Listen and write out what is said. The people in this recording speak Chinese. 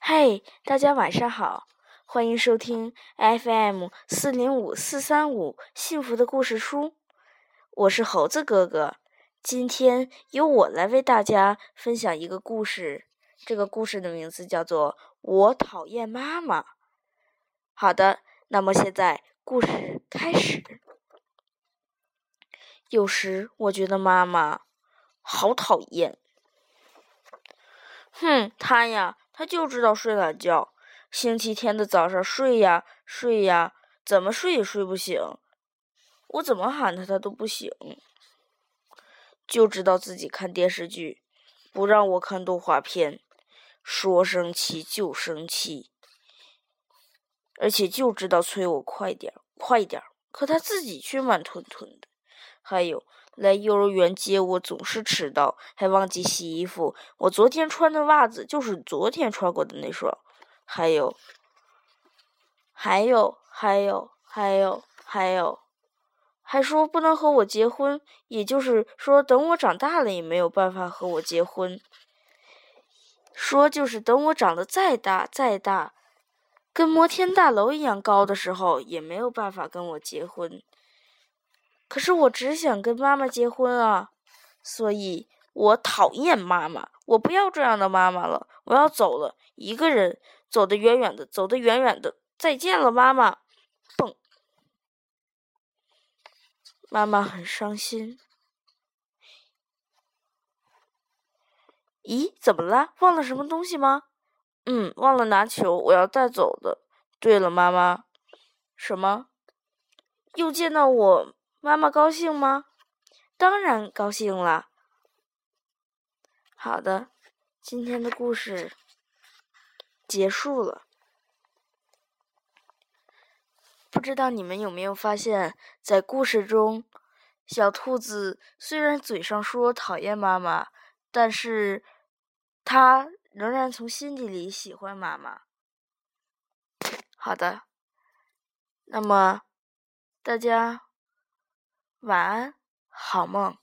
嘿，大家晚上好，欢迎收听 FM 四零五四三五幸福的故事书，我是猴子哥哥。今天由我来为大家分享一个故事，这个故事的名字叫做《我讨厌妈妈》。好的，那么现在故事开始。有时我觉得妈妈好讨厌。哼，她呀，他就知道睡懒觉。星期天的早上睡呀睡呀，怎么睡也睡不醒。我怎么喊他他都不醒。就知道自己看电视剧，不让我看动画片，说生气就生气，而且就知道催我快点快点可他自己却慢吞吞的。还有。来幼儿园接我总是迟到，还忘记洗衣服。我昨天穿的袜子就是昨天穿过的那双。还有，还有，还有，还有，还有，还说不能和我结婚，也就是说等我长大了也没有办法和我结婚。说就是等我长得再大再大，跟摩天大楼一样高的时候，也没有办法跟我结婚。可是我只想跟妈妈结婚啊，所以我讨厌妈妈，我不要这样的妈妈了，我要走了，一个人走得远远的，走得远远的，再见了，妈妈。蹦，妈妈很伤心。咦，怎么了？忘了什么东西吗？嗯，忘了拿球，我要带走的。对了，妈妈，什么？又见到我？妈妈高兴吗？当然高兴了。好的，今天的故事结束了。不知道你们有没有发现，在故事中，小兔子虽然嘴上说讨厌妈妈，但是它仍然从心底里喜欢妈妈。好的，那么大家。晚安，好梦。